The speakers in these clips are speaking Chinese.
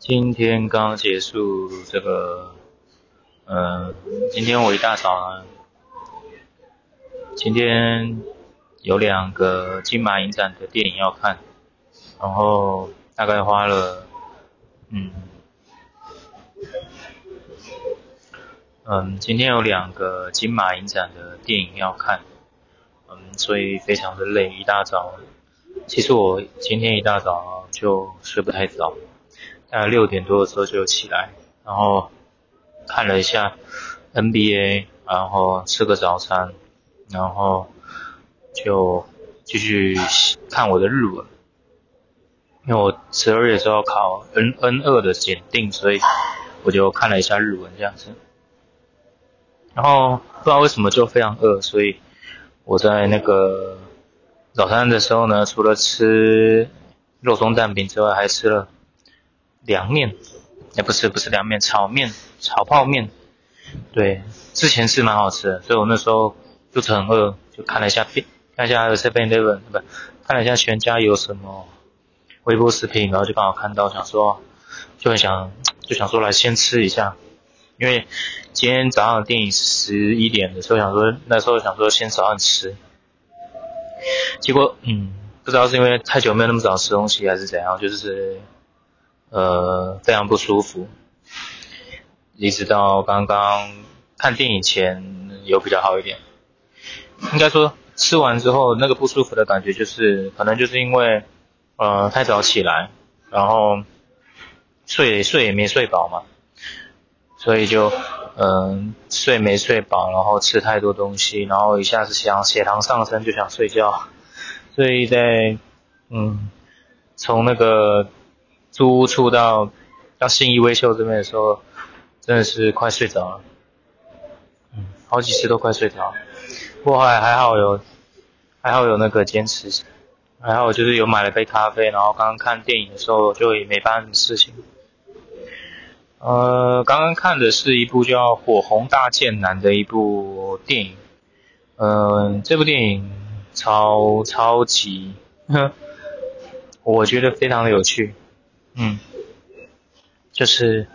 今天刚结束这个，呃，今天我一大早啊，今天有两个金马影展的电影要看，然后大概花了，嗯，嗯，今天有两个金马影展的电影要看，嗯，所以非常的累，一大早。其实我今天一大早就睡不太早，大概六点多的时候就起来，然后看了一下 NBA，然后吃个早餐，然后就继续看我的日文，因为我十二月时候考 N N 二的检定，所以我就看了一下日文这样子，然后不知道为什么就非常饿，所以我在那个。早餐的时候呢，除了吃肉松蛋饼之外，还吃了凉面，也，不是不是凉面，炒面，炒泡面。对，之前是蛮好吃的，所以我那时候肚子很饿，就看了一下便，看一下有 Seven Eleven，不，看了一下全家有什么微波食品，然后就刚好看到，想说就很想就想说来先吃一下，因为今天早上的电影十一点的时候想说，那时候想说先早上吃。结果，嗯，不知道是因为太久没有那么早吃东西，还是怎样，就是呃非常不舒服。一直到刚刚看电影前有比较好一点。应该说吃完之后那个不舒服的感觉，就是可能就是因为呃太早起来，然后睡睡也没睡饱嘛，所以就嗯。睡没睡饱，然后吃太多东西，然后一下子想血糖上升就想睡觉，所以在嗯从那个租屋处到到信义威秀这边的时候，真的是快睡着了，嗯，好几次都快睡着，不过还还好有还好有那个坚持，还好就是有买了杯咖啡，然后刚刚看电影的时候就也没办什么事情。呃，刚刚看的是一部叫《火红大剑男》的一部电影，嗯，这部电影超超级，我觉得非常的有趣，嗯，就是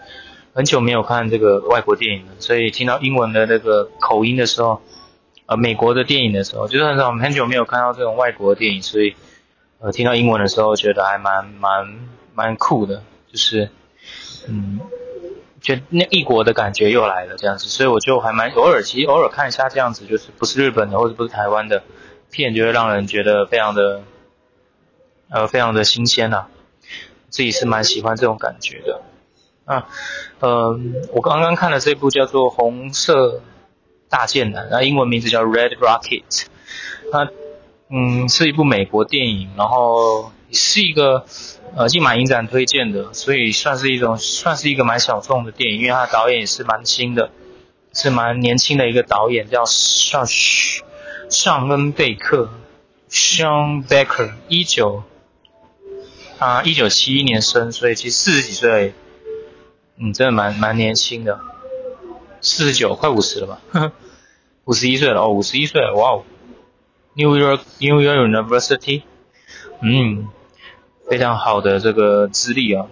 很久没有看这个外国电影了，所以听到英文的那个口音的时候，呃，美国的电影的时候，就是很少很久没有看到这种外国电影，所以呃，听到英文的时候觉得还蛮蛮蛮酷的，就是，嗯。就那异国的感觉又来了，这样子，所以我就还蛮偶尔，其实偶尔看一下这样子，就是不是日本的或者不是台湾的片，就会让人觉得非常的呃非常的新鲜呐，自己是蛮喜欢这种感觉的。啊，嗯，我刚刚看了这部叫做《红色大剑男》，那英文名字叫《Red Rocket》，它嗯是一部美国电影，然后是一个。呃，金马影展推荐的，所以算是一种，算是一个蛮小众的电影，因为它的导演也是蛮新的，是蛮年轻的一个导演，叫尚尚恩贝克，Sean Baker，一九他一九七一年生，所以其实四十几岁，嗯，真的蛮蛮年轻的，四十九快五十了吧，五十一岁了哦，五十一岁了，哇哦，New York New York University，嗯。非常好的这个资历啊，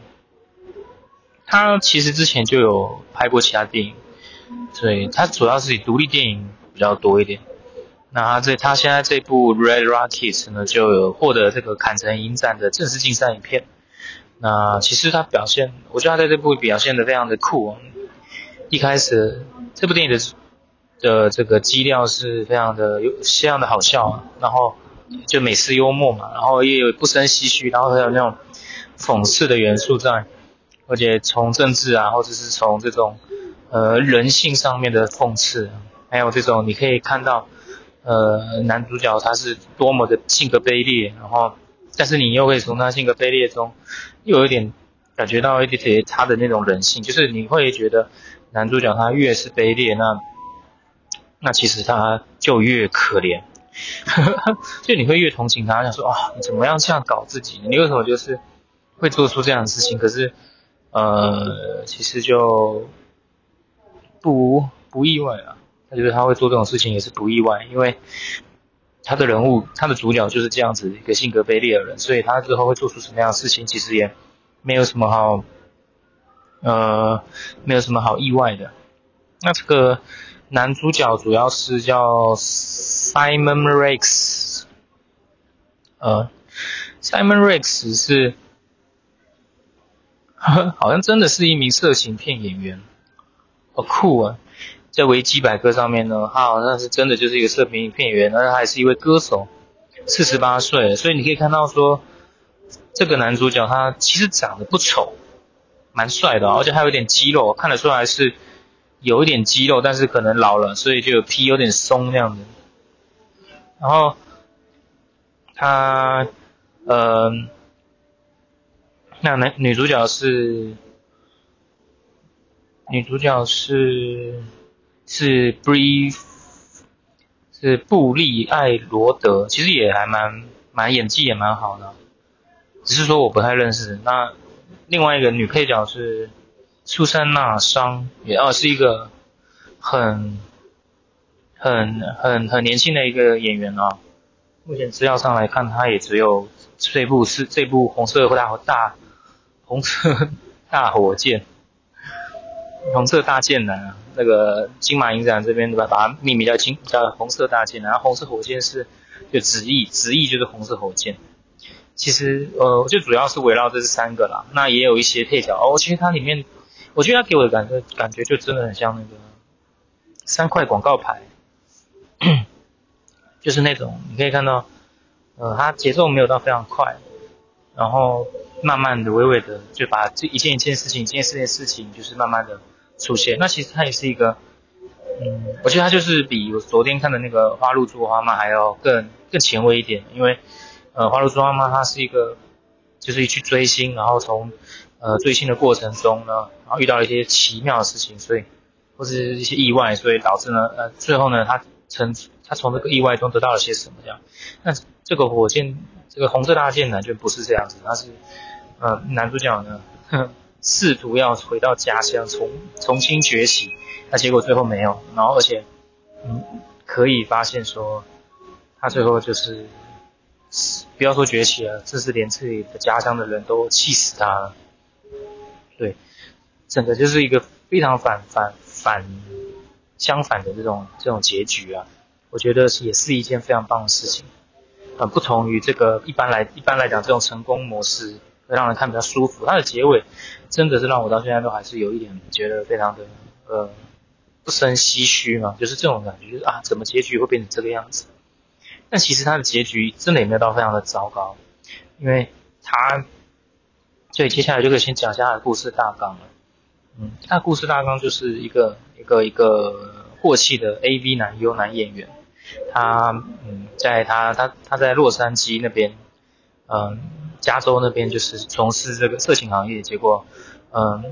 他其实之前就有拍过其他电影，所以他主要是以独立电影比较多一点。那他这他现在这部《Red Rockets》呢，就有获得这个坎城影展的正式竞赛影片。那其实他表现，我觉得他在这部表现的非常的酷。一开始这部电影的的这个基调是非常的有非常的好笑啊，然后。就美式幽默嘛，然后也有不生唏嘘，然后还有那种讽刺的元素在，而且从政治啊，或者是从这种呃人性上面的讽刺，还有这种你可以看到呃男主角他是多么的性格卑劣，然后但是你又可以从他性格卑劣中又有点感觉到一点点他的那种人性，就是你会觉得男主角他越是卑劣，那那其实他就越可怜。就你会越同情他，想说啊，你怎么样这样搞自己？你为什么就是会做出这样的事情？可是，呃，其实就不不意外啊。他觉得他会做这种事情也是不意外，因为他的人物，他的主角就是这样子一个性格卑劣的人，所以他之后会做出什么样的事情，其实也没有什么好呃，没有什么好意外的。那这个男主角主要是叫 Simon Rex，呃，Simon Rex 是，好像真的是一名色情片演员，好酷啊！在维基百科上面呢，他好像是真的就是一个色情片演员，而且他还是一位歌手，四十八岁，所以你可以看到说，这个男主角他其实长得不丑，蛮帅的，而且还有点肌肉，看得出来是有一点肌肉，但是可能老了，所以就皮有点松那样的。然后他，呃，那男女主角是女主角是。是 Brief，是布利艾罗德，其实也还蛮蛮演技也蛮好的，只是说我不太认识。那另外一个女配角是苏珊娜桑，也哦是一个很很很很年轻的一个演员啊。目前资料上来看，她也只有这部是这部红色大大红色 大火箭，红色大剑男啊。那个金马影展这边对吧把它命名叫金叫红色大箭，然后红色火箭是就直译直译就是红色火箭。其实呃就主要是围绕这三个啦，那也有一些配角哦。其实它里面我觉得它给我的感觉感觉就真的很像那个三块广告牌，就是那种你可以看到呃它节奏没有到非常快，然后慢慢的微微的就把这一件一件事情一件事件事情就是慢慢的。出现，那其实它也是一个，嗯，我觉得它就是比我昨天看的那个《花露珠花妈》还要更更前卫一点，因为，呃，《花露珠花妈》它是一个，就是去追星，然后从，呃，追星的过程中呢，然后遇到了一些奇妙的事情，所以，或是一些意外，所以导致呢，呃，最后呢，他从他从这个意外中得到了些什么这样，那这个火箭，这个红色大箭呢，就不是这样子，他是，呃，男主角呢。试图要回到家乡，重重新崛起，那结果最后没有。然后而且，嗯，可以发现说，他最后就是，不要说崛起了，这是连自己的家乡的人都气死他了。对，整个就是一个非常反反反相反的这种这种结局啊，我觉得也是一件非常棒的事情，很不同于这个一般来一般来讲这种成功模式。让人看比较舒服，它的结尾真的是让我到现在都还是有一点觉得非常的呃不生唏嘘嘛，就是这种感觉，就是啊怎么结局会变成这个样子？但其实它的结局真的也没有到非常的糟糕，因为它，所以接下来就可以先讲一下它的故事大纲了。嗯，它的故事大纲就是一个一个一个过气的 AV 男优男演员，他嗯在他他他在洛杉矶那边，嗯。加州那边就是从事这个色情行业，结果，嗯，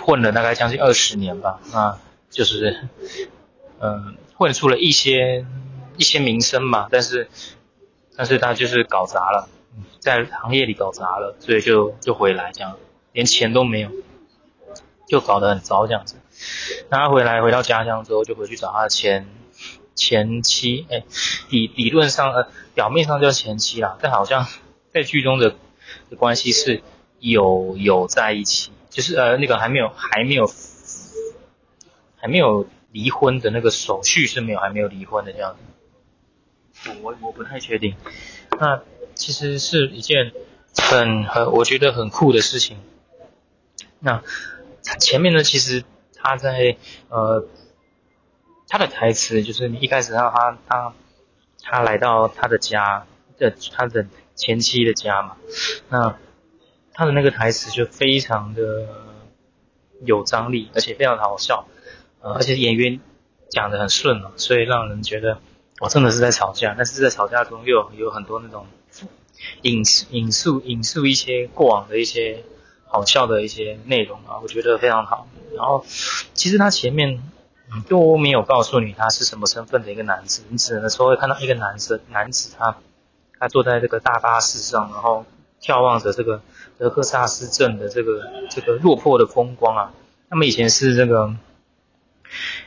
混了大概将近二十年吧，那就是，嗯，混出了一些一些名声嘛，但是，但是他就是搞砸了，在行业里搞砸了，所以就就回来这样，连钱都没有，就搞得很糟这样子。那他回来回到家乡之后，就回去找他的前前妻，哎，理理论上呃表面上叫前妻啦，但好像在剧中的。的关系是有有在一起，就是呃那个还没有还没有还没有离婚的那个手续是没有还没有离婚的这样子，我我不太确定。那其实是一件很很我觉得很酷的事情。那前面呢，其实他在呃他的台词就是一开始让他他他来到他的家的他的。前妻的家嘛，那他的那个台词就非常的有张力，而且非常好笑，呃，而且演员讲的很顺哦，所以让人觉得我真的是在吵架，但是在吵架中又有很多那种引引述引述一些过往的一些好笑的一些内容啊，我觉得非常好。然后其实他前面都没有告诉你他是什么身份的一个男子，你只能说会看到一个男生男子他。他坐在这个大巴士上，然后眺望着这个德克萨斯镇的这个这个落魄的风光啊。那么以前是这个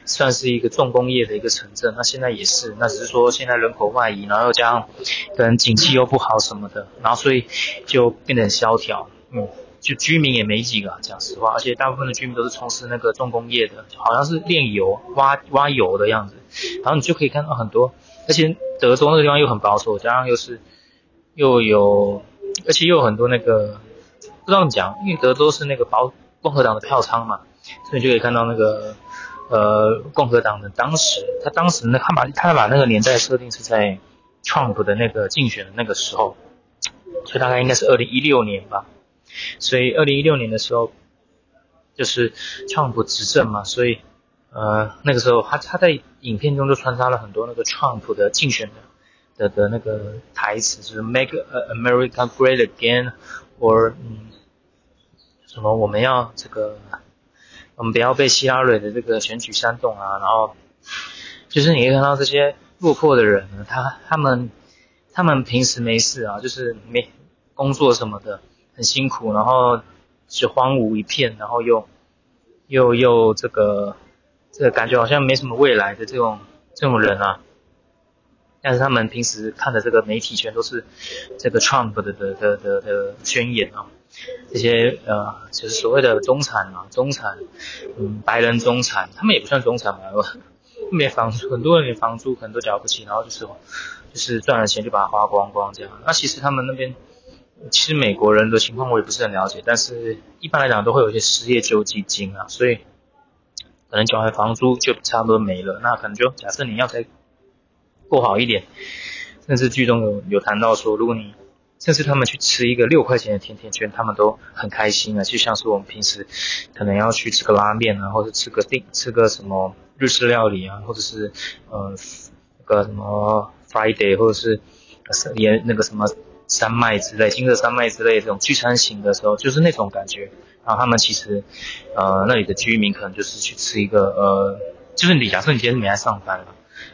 算是一个重工业的一个城镇，那现在也是，那只是说现在人口外移，然后又加上可能景气又不好什么的，然后所以就变得很萧条。嗯，就居民也没几个，讲实话，而且大部分的居民都是从事那个重工业的，好像是炼油、挖挖油的样子。然后你就可以看到很多，而且德州那个地方又很保守，加上又是又有，而且又有很多那个不知道你讲，因为德州是那个保共和党的票仓嘛，所以你就可以看到那个呃共和党的当时，他当时呢，他把他把那个年代设定是在 Trump 的那个竞选的那个时候，所以大概应该是二零一六年吧。所以二零一六年的时候，就是 Trump 执政嘛，所以呃那个时候他他在影片中就穿插了很多那个 Trump 的竞选的的的那个台词，就是 Make America Great Again，或嗯什么我们要这个我们不要被希拉蕊的这个选举煽动啊，然后就是你可以看到这些落魄的人呢，他他们他们平时没事啊，就是没工作什么的。很辛苦，然后是荒芜一片，然后又又又这个这感觉好像没什么未来的这种这种人啊，但是他们平时看的这个媒体全都是这个 Trump 的的的的的宣言啊，这些呃就是所谓的中产啊，中产，嗯，白人中产，他们也不算中产吧，没房，很多人连房租可能都交不起，然后就是就是赚了钱就把它花光光这样，那其实他们那边。其实美国人的情况我也不是很了解，但是一般来讲都会有一些失业救济金啊，所以可能缴完房租就差不多没了。那可能就假设你要再过好一点，甚至剧中有有谈到说，如果你甚至他们去吃一个六块钱的甜甜圈，他们都很开心啊，就像是我们平时可能要去吃个拉面啊，或者吃个定吃个什么日式料理啊，或者是呃那个什么 Friday 或者是也那个什么。山脉之类，金色山脉之类这种聚餐型的时候，就是那种感觉。然后他们其实，呃，那里的居民可能就是去吃一个，呃，就是你假设你今天没来上班，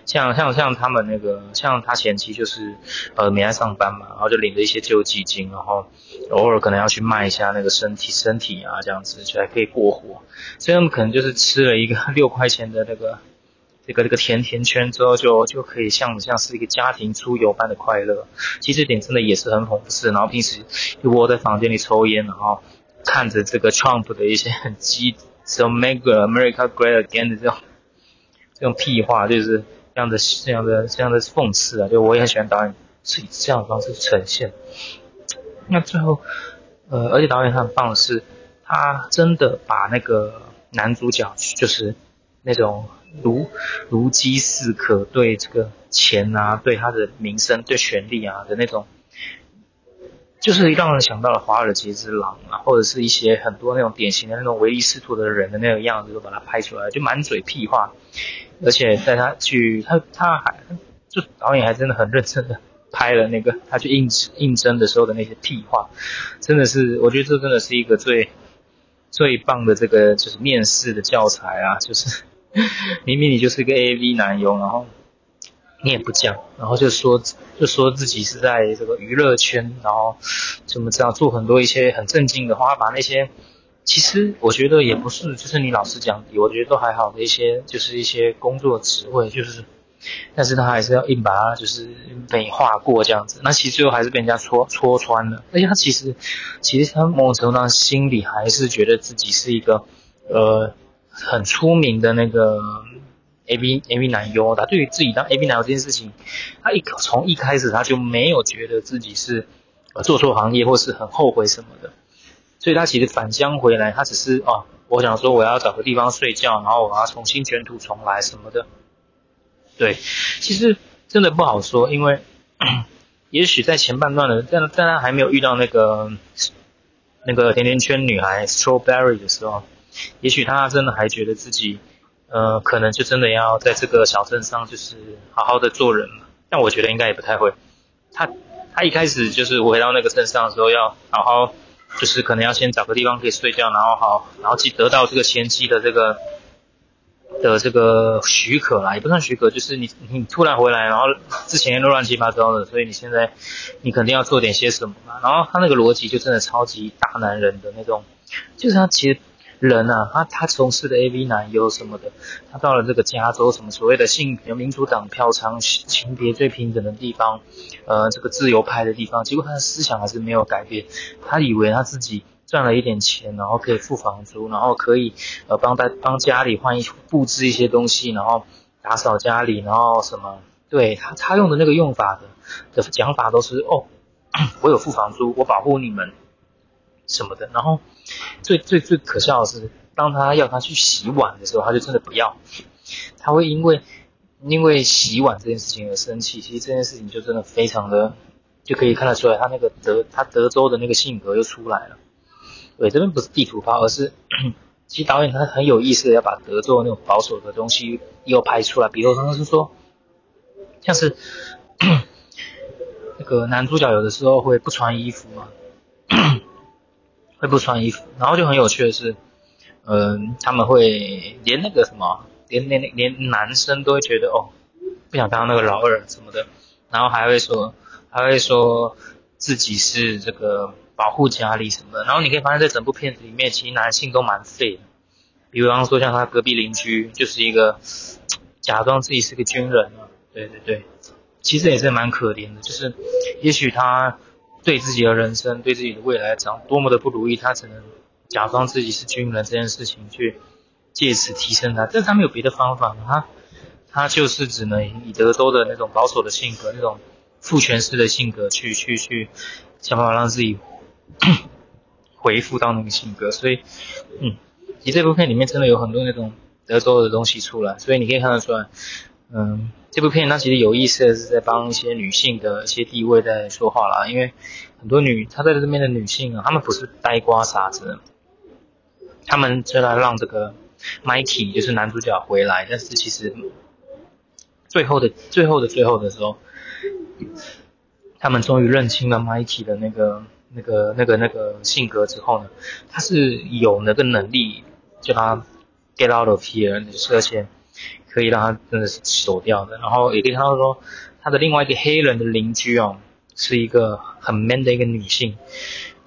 像像像他们那个，像他前期就是，呃，没来上班嘛，然后就领着一些救济金，然后偶尔可能要去卖一下那个身体身体啊，这样子就还可以过活。所以他们可能就是吃了一个 六块钱的那个。这个这个甜甜圈之后就就可以像像是一个家庭出游般的快乐，其实这点真的也是很讽刺。然后平时窝在房间里抽烟，然后看着这个 Trump 的一些很激，什么 Make America Great Again 的这种这种屁话，就是这样的这样的这样的讽刺啊。就我也很喜欢导演是以这样的方式呈现。那最后，呃，而且导演他很棒的是，他真的把那个男主角就是那种。如如饥似渴，对这个钱啊，对他的名声，对权力啊的那种，就是让人想到了华尔街之狼啊，或者是一些很多那种典型的那种唯利是图的人的那个样子，都把它拍出来，就满嘴屁话。而且在他去他他还就导演还真的很认真的拍了那个他去应应征的时候的那些屁话，真的是我觉得这真的是一个最最棒的这个就是面试的教材啊，就是。明明你就是一个 A V 男优，然后你也不讲，然后就说就说自己是在这个娱乐圈，然后怎么这样做很多一些很正经的话，把那些其实我觉得也不是，就是你老实讲，我觉得都还好的一些，就是一些工作职位，就是，但是他还是要硬把它就是美化过这样子，那其实最后还是被人家戳戳穿了，而且他其实其实他某种程度上心里还是觉得自己是一个呃。很出名的那个 A B A B 男优，他对于自己当 A B 男优这件事情，他一从一开始他就没有觉得自己是做错行业或是很后悔什么的，所以他其实返乡回来，他只是哦，我想说我要找个地方睡觉，然后我要重新卷土重来什么的。对，其实真的不好说，因为也许在前半段的，在在他还没有遇到那个那个甜甜圈女孩 Strawberry 的时候。也许他真的还觉得自己，呃，可能就真的要在这个小镇上，就是好好的做人了。但我觉得应该也不太会。他他一开始就是回到那个镇上的时候，要好好，就是可能要先找个地方可以睡觉，然后好，然后去得到这个前妻的这个的这个许可啦，也不算许可，就是你你突然回来，然后之前都乱七八糟的，所以你现在你肯定要做点些什么嘛。然后他那个逻辑就真的超级大男人的那种，就是他其实。人啊，他他从事的 AV 男优什么的，他到了这个加州什么所谓的性别民主党票仓情别最平等的地方，呃，这个自由派的地方，结果他的思想还是没有改变。他以为他自己赚了一点钱，然后可以付房租，然后可以呃帮带帮家里换一布置一些东西，然后打扫家里，然后什么，对他他用的那个用法的的讲法都是哦，我有付房租，我保护你们。什么的，然后最最最可笑的是，当他要他去洗碗的时候，他就真的不要，他会因为因为洗碗这件事情而生气。其实这件事情就真的非常的，就可以看得出来，他那个德他德州的那个性格又出来了。对，这边不是地图炮，而是 其实导演他很有意思的要把德州那种保守的东西又拍出来。比如刚刚是说，像是 那个男主角有的时候会不穿衣服嘛。会不穿衣服，然后就很有趣的是，嗯，他们会连那个什么，连连连男生都会觉得哦，不想当那个老二什么的，然后还会说，还会说自己是这个保护家里什么的，然后你可以发现在整部片子里面，其实男性都蛮废的，比方说像他隔壁邻居就是一个假装自己是个军人，对对对，其实也是蛮可怜的，就是也许他。对自己的人生，对自己的未来讲多么的不如意，他只能假装自己是军人这件事情去借此提升他，但是他没有别的方法，他他就是只能以德州的那种保守的性格，那种父权式的性格去去去想办法让自己 回复到那个性格，所以嗯，其实这部片里面真的有很多那种德州的东西出来，所以你可以看得出来，嗯。这部片它其实有意思的是在帮一些女性的一些地位在说话啦，因为很多女她在这边的女性啊，她们不是呆瓜傻子，她们虽然让这个 Mikey 就是男主角回来，但是其实最后的最后的最后的时候，他们终于认清了 Mikey 的那个那个那个那个性格之后呢，他是有那个能力叫他 get out of here，而且。可以让他真的是走掉的，然后也可以看到说，他的另外一个黑人的邻居哦，是一个很 man 的一个女性，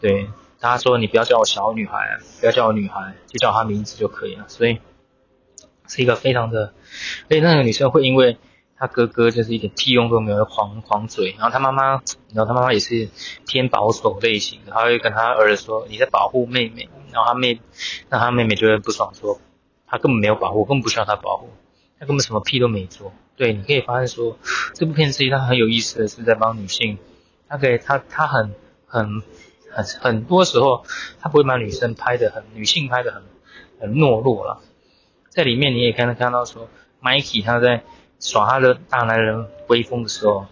对，他说你不要叫我小女孩，不要叫我女孩，就叫她名字就可以了，所以是一个非常的，所以那个女生会因为她哥哥就是一点屁用都没有，狂狂嘴，然后她妈妈，然后她妈妈也是偏保守类型的，她会跟她儿子说你在保护妹妹，然后她妹，那她妹妹就会不爽说，她根本没有保护，根本不需要她保护。他根本什么屁都没做，对，你可以发现说，这部片子它很有意思的是在帮女性，他可以他他很很很很多时候他不会把女生拍的很女性拍的很很懦弱了，在里面你也看看到说，Mikey 他在耍他的大男人威风的时候，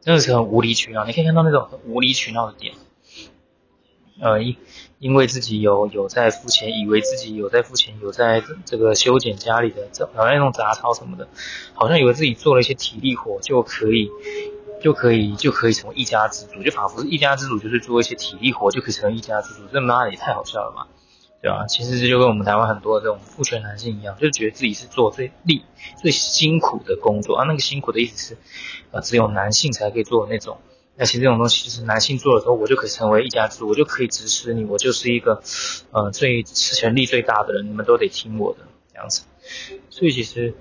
真的是很无理取闹，你可以看到那种很无理取闹的点。呃，因因为自己有有在付钱，以为自己有在付钱，有在这个修剪家里的这好像那种杂草什么的，好像以为自己做了一些体力活就可以就可以就可以成为一家之主，就仿佛是一家之主就是做一些体力活就可以成为一家之主，这妈的也太好笑了嘛，对吧？其实这就跟我们台湾很多这种父权男性一样，就觉得自己是做最力最辛苦的工作啊，那个辛苦的意思是，呃，只有男性才可以做那种。那其实这种东西是男性做的时候，我就可以成为一家之主，我就可以支持你，我就是一个，呃，最权力最大的人，你们都得听我的这样子。所以其实，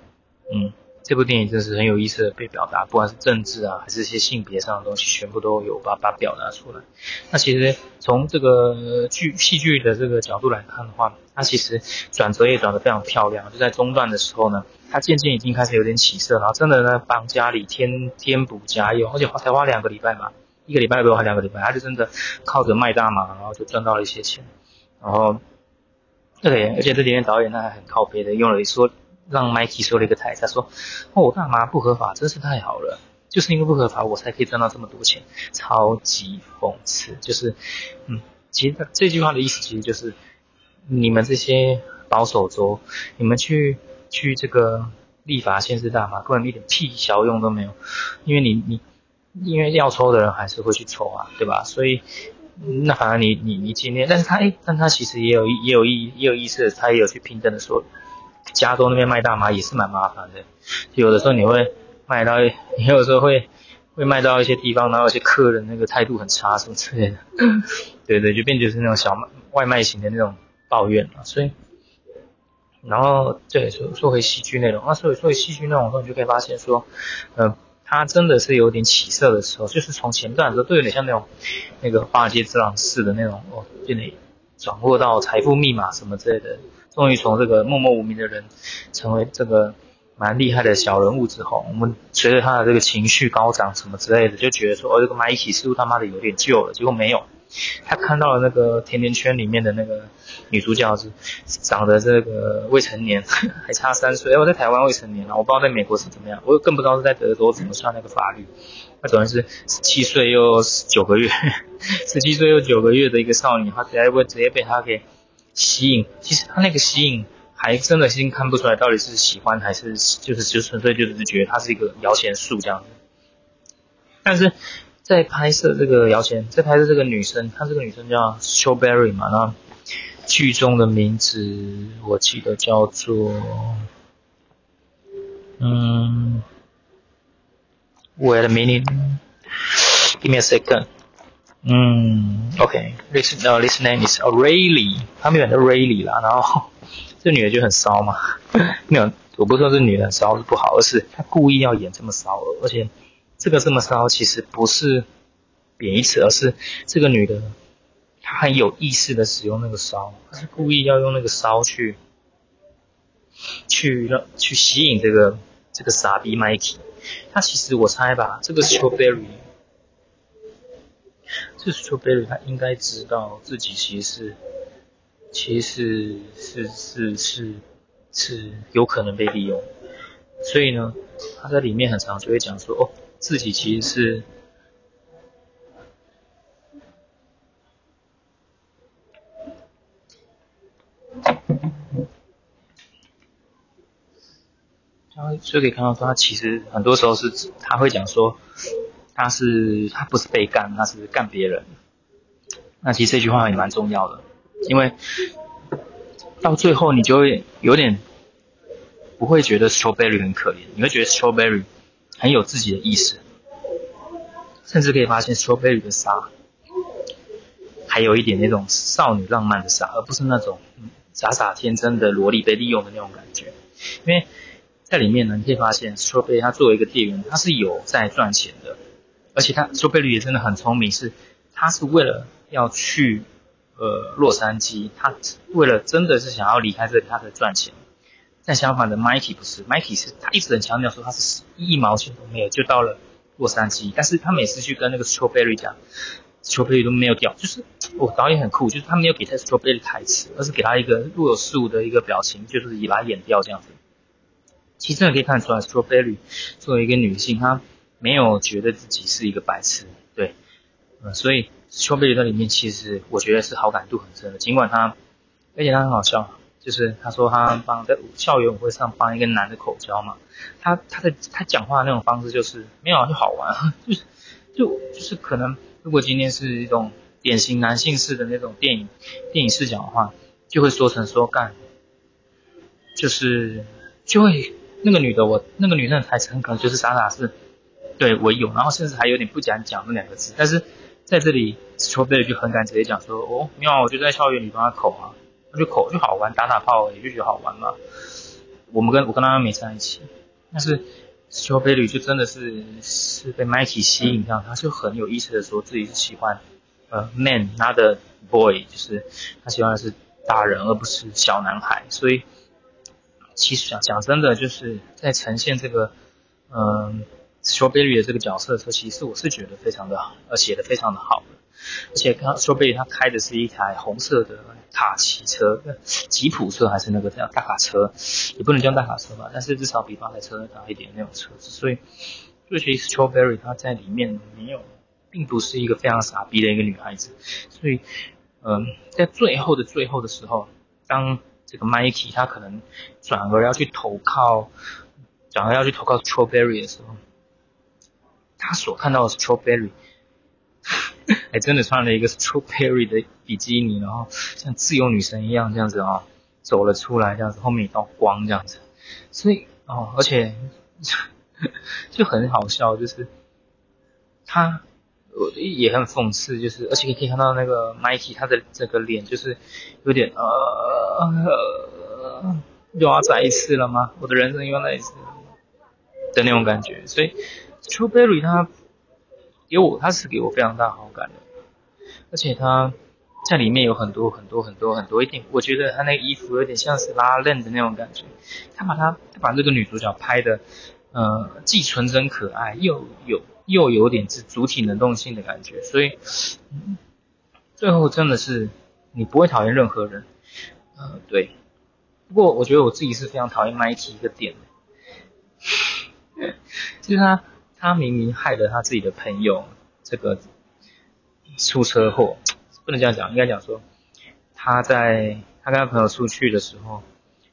嗯，这部电影真是很有意思的被表达，不管是政治啊，还是一些性别上的东西，全部都有把把表达出来。那其实从这个剧戏剧的这个角度来看的话，它其实转折也转得非常漂亮，就在中段的时候呢。他渐渐已经开始有点起色，然后真的呢帮家里添添补家用，而且花才花两个礼拜嘛，一个礼拜不用，还两个礼拜，他就真的靠着卖大麻，然后就赚到了一些钱。然后，对，而且这里面导演他还很靠背的，用了一说让 Mikey 说了一个台他，说哦我大麻不合法，真是太好了，就是因为不合法，我才可以赚到这么多钱，超级讽刺。就是，嗯，其实这句话的意思其实就是你们这些保守州，你们去。去这个立法限制大麻，根本一点屁小用都没有，因为你你因为要抽的人还是会去抽啊，对吧？所以那反而你你你今天，但是他哎，但他其实也有也有意也有意思，他也有去平等的说，加州那边卖大麻也是蛮麻烦的，有的时候你会卖到，你有时候会会卖到一些地方，然后有些客人那个态度很差什么之类的，对对，就变就是那种小卖外卖型的那种抱怨了，所以。然后对说说回戏剧内容，那所以说回戏剧内容的时候，你就可以发现说，嗯，他真的是有点起色的时候，就是从前段的时候都有点像那种那个华尔街之狼式的那种哦，就你掌握到财富密码什么之类的，终于从这个默默无名的人成为这个蛮厉害的小人物之后，我们随着他的这个情绪高涨什么之类的，就觉得说哦，这个 Mikey 似乎他妈的有点旧了，结果没有。他看到了那个甜甜圈里面的那个女主角是长得这个未成年，还差三岁。哎，我在台湾未成年了，我不知道在美国是怎么样，我更不知道是在德国怎么算那个法律。那主要是十七岁又九个月，十七岁又九个月的一个少女，她直接会直接被他给吸引。其实他那个吸引还真的心看不出来到底是喜欢还是就是就纯粹就是觉得他是一个摇钱树这样。但是。在拍摄这个摇钱，在拍摄这个女生，她这个女生叫 Strawberry 嘛，那剧中的名字我记得叫做，嗯，Wait a minute，Give me a second，嗯，OK，this 呃 this name is Rayleigh，他们演的 Rayleigh 啦，然后 这女的就很骚嘛，没有，我不是说这女的骚是不好，而是她故意要演这么骚，而且。这个这么骚，其实不是贬义词，而是这个女的她很有意识的使用那个骚，她是故意要用那个骚去去让去吸引这个这个傻逼 Mikey。他其实我猜吧，这个 Strawberry，这 Strawberry 他应该知道自己其实其实是是是是有可能被利用，所以呢，他在里面很常就会讲说哦。自己其实是，他就可以看到说，他其实很多时候是他会讲说，他是他不是被干，他是干别人。那其实这句话也蛮重要的，因为到最后你就会有点不会觉得 Strawberry 很可怜，你会觉得 Strawberry。很有自己的意识，甚至可以发现 Strawberry 的傻，还有一点那种少女浪漫的傻，而不是那种傻傻天真的萝莉被利用的那种感觉。因为在里面呢，你可以发现 Strawberry 他作为一个店员，他是有在赚钱的，而且他丘佩丽也真的很聪明，是他是为了要去呃洛杉矶，他为了真的是想要离开这里，他才赚钱。但相反的，Mikey 不是，Mikey 是他一直很强调说他是一毛钱都没有就到了洛杉矶，但是他每次去跟那个 Strawberry 讲，Strawberry 都没有掉，就是哦导演很酷，就是他没有给他 Strawberry 台词，而是给他一个若有似无的一个表情，就是以来演掉这样子。其实真的可以看出来，Strawberry 作为一个女性，她没有觉得自己是一个白痴，对，嗯，所以 Strawberry 在里面其实我觉得是好感度很深的，尽管她，而且她很好笑。就是他说他帮在校园舞会上帮一个男的口交嘛，他他的他讲话的那种方式就是没有就好玩，就是就就是可能如果今天是一种典型男性式的那种电影电影视角的话，就会说成说干，就是就会那个女的我那个女生的台词很可能就是傻傻是对我有，然后甚至还有点不敢讲那两个字，但是在这里球队就很敢直接讲说哦没有我就在校园里帮他口啊。他就口就好玩，打打炮也就觉得好玩嘛。我们跟我跟他没在一起，但是球杯旅就真的是是被 Mikey 吸引，这样他就很有意思的说自己是喜欢呃 man，他的 boy，就是他喜欢的是大人而不是小男孩。所以其实讲讲真的，就是在呈现这个嗯 Strawberry 的这个角色的时候，其实我是觉得非常的好，呃写的非常的好。而且看 Strawberry 他开的是一台红色的。卡其车，吉普车还是那个叫大卡车，也不能叫大卡车吧，但是至少比八台车大一点那种车子。所以，所以其实 Strawberry 她在里面没有，并不是一个非常傻逼的一个女孩子。所以，嗯，在最后的最后的时候，当这个 Mikey 他可能转而要去投靠，转而要去投靠 Strawberry 的时候，他所看到的 Strawberry。还 真的穿了一个 strawberry 的比基尼，然后像自由女神一样这样子啊，走了出来这样子，后面一道光这样子，所以哦，而且 就很好笑，就是他也很讽刺，就是而且你可以看到那个 Mikey 他的这个脸就是有点呃，又要再一次了吗？我的人生又要再一次了的那种感觉。所以 t r u e Berry 他给我，他是给我非常大好感的，而且他在里面有很多很多很多很多一点，我觉得他那个衣服有点像是拉链的那种感觉。他把他把这个女主角拍的，呃，既纯真可爱，又有又有点是主体能动性的感觉，所以最后真的是你不会讨厌任何人，呃，对。不过我觉得我自己是非常讨厌 Mikey 一个点，就是他他明明害了他自己的朋友这个出车祸，不能这样讲，应该讲说他在他跟他朋友出去的时候，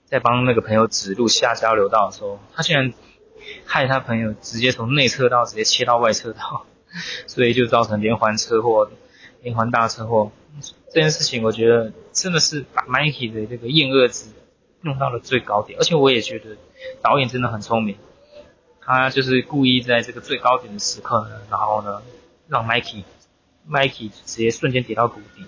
在帮那个朋友指路下交流道的时候，他竟然害他朋友直接从内侧道直接切到外侧道，所以就造成连环车祸，连环大车祸。这件事情我觉得真的是把 Mikey 的这个厌恶值。弄到了最高点，而且我也觉得导演真的很聪明，他就是故意在这个最高点的时刻呢，然后呢，让 Mikey，Mikey 直接瞬间跌到谷底，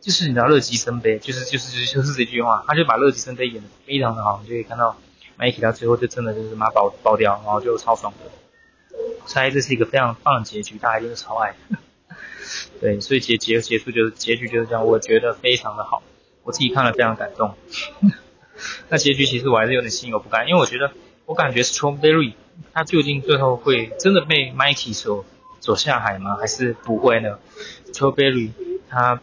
就是你知道乐极生悲，就是就是就是这句话，他就把乐极生悲演得非常的好，你就可以看到 Mikey 到最后就真的就是妈爆爆掉，然后就超爽的，我猜这是一个非常棒的结局，大家一定是超爱，对，所以结结结束就是结局就是这样，我觉得非常的好，我自己看了非常感动。那结局其实我还是有点心有不甘，因为我觉得我感觉 Strawberry 他究竟最后会真的被 Mikey 所所下海吗？还是不会呢？Strawberry 他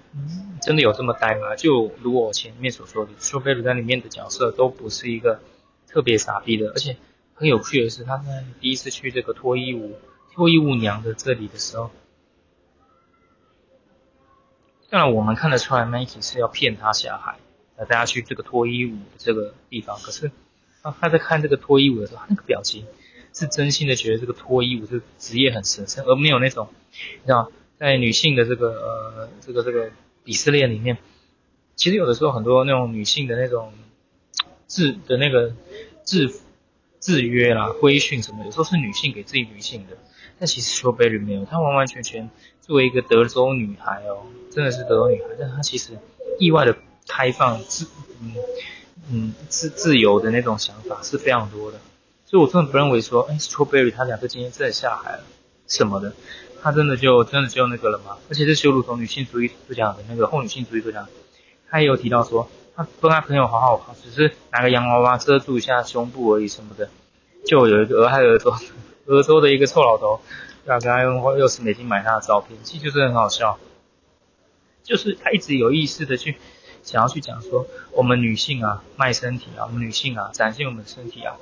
真的有这么呆吗？就如我前面所说的，Strawberry 在里面的角色都不是一个特别傻逼的，而且很有趣的是，他在第一次去这个脱衣舞脱衣舞娘的这里的时候，当然我们看得出来 Mikey 是要骗他下海。呃，大家去这个脱衣舞的这个地方，可是啊，他在看这个脱衣舞的时候，他那个表情是真心的觉得这个脱衣舞这个职业很神圣，而没有那种，你知道，在女性的这个呃这个这个鄙视链里面，其实有的时候很多那种女性的那种制的那个制制约啦、规训什么，有时候是女性给自己女性的，但其实说 Berry 没有，她完完全全作为一个德州女孩哦，真的是德州女孩，但她其实意外的。开放自嗯嗯自自由的那种想法是非常多的，所以我真的不认为说，哎，Strawberry 他两个今天真的下海了什么的，他真的就真的就那个了吗？而且是羞辱从女性主义所讲的那个后女性主义所讲，他也有提到说，他跟他朋友好好好，只是拿个洋娃娃遮住一下胸部而已什么的，就有一个俄亥俄州俄州的一个臭老头要跟他用六十美金买他的照片，其实就是很好笑，就是他一直有意识的去。想要去讲说，我们女性啊，卖身体啊，我们女性啊，展现我们身体啊，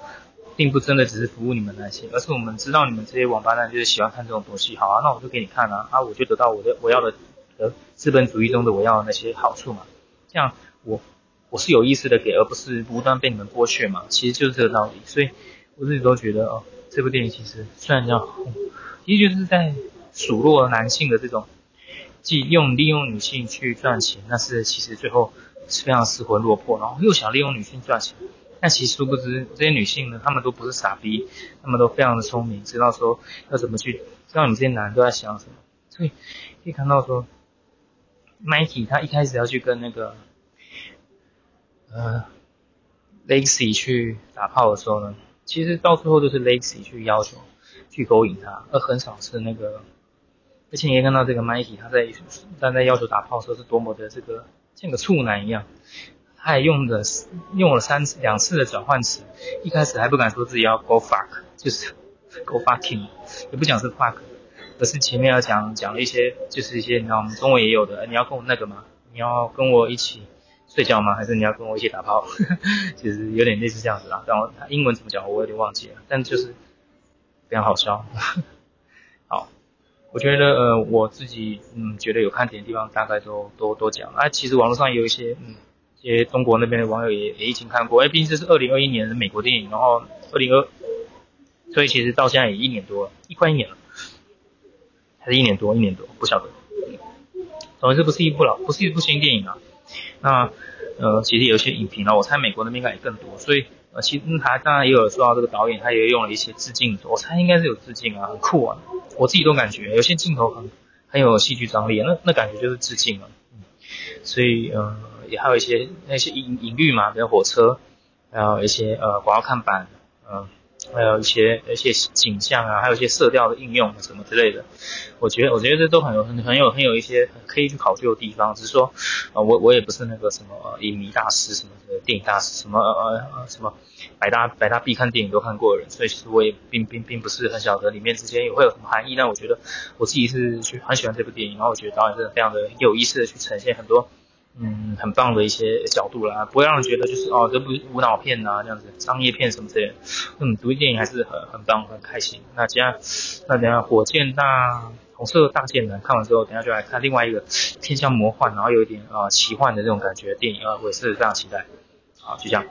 并不真的只是服务你们男性，而是我们知道你们这些王八蛋就是喜欢看这种东西，好啊，那我就给你看啊，啊，我就得到我的我要的呃资本主义中的我要的那些好处嘛，这样我我是有意识的给，而不是不断被你们剥削嘛，其实就是这个道理，所以我自己都觉得哦，这部电影其实虽然叫，其实就是在数落男性的这种。既用利用女性去赚钱，那是其实最后是非常失魂落魄，然后又想利用女性赚钱，但其实殊不知这些女性呢，她们都不是傻逼，她们都非常的聪明，知道说要怎么去，知道你们这些男人都在想什么，所以可以看到说，Mikey 他一开始要去跟那个呃 Lacy 去打炮的时候呢，其实到最后都是 Lacy 去要求去勾引他，而很少是那个。而且你也看到这个 Mikey，他在他在要求打炮的时候是多么的这个像个处男一样，他还用的用了三次两次的转换词，一开始还不敢说自己要 go fuck，就是 go fucking，也不讲是 fuck，而是前面要讲讲了一些就是一些你知道我们中文也有的，你要跟我那个吗？你要跟我一起睡觉吗？还是你要跟我一起打炮？其 实有点类似这样子啦，然后他英文怎么讲我有点忘记了，但就是非常好笑。好。我觉得呃，我自己嗯，觉得有看点的地方，大概都都都讲。啊，其实网络上有一些嗯，些中国那边的网友也也已经看过。哎，毕竟这是二零二一年的美国电影，然后二零二，所以其实到现在也一年多了，一快一年了，还是一年多，一年多，不晓得。总之不是一部老，不是一部新电影啊。那呃，其实有些影评呢，我猜美国那边应该也更多，所以。呃，其实他当然也有说到这个导演，他也用了一些致敬，我猜应该是有致敬啊，很酷啊，我自己都感觉有些镜头很很有戏剧张力，那那感觉就是致敬了，所以呃还有一些那些隐隐喻嘛，比如火车，还有一些呃广告看板，嗯。还有一些一些景象啊，还有一些色调的应用什么之类的，我觉得我觉得这都很有很很有很有一些可以去考究的地方。只是说，呃，我我也不是那个什么影迷大师，什么什么电影大师，什么呃什么百大百大必看电影都看过的人，所以其实我也并并并不是很晓得里面之间也会有什么含义。但我觉得我自己是去很喜欢这部电影，然后我觉得导演真的非常的有意思的去呈现很多。嗯，很棒的一些角度啦，不会让人觉得就是哦，这部无脑片呐，这样子商业片什么之类的。嗯，独立电影还是很很棒，很开心。那接下那等下火箭大红色大剑呢看完之后，等下就来看另外一个偏向魔幻，然后有一点啊奇幻的这种感觉电影啊，我也是非常期待。好，就这样。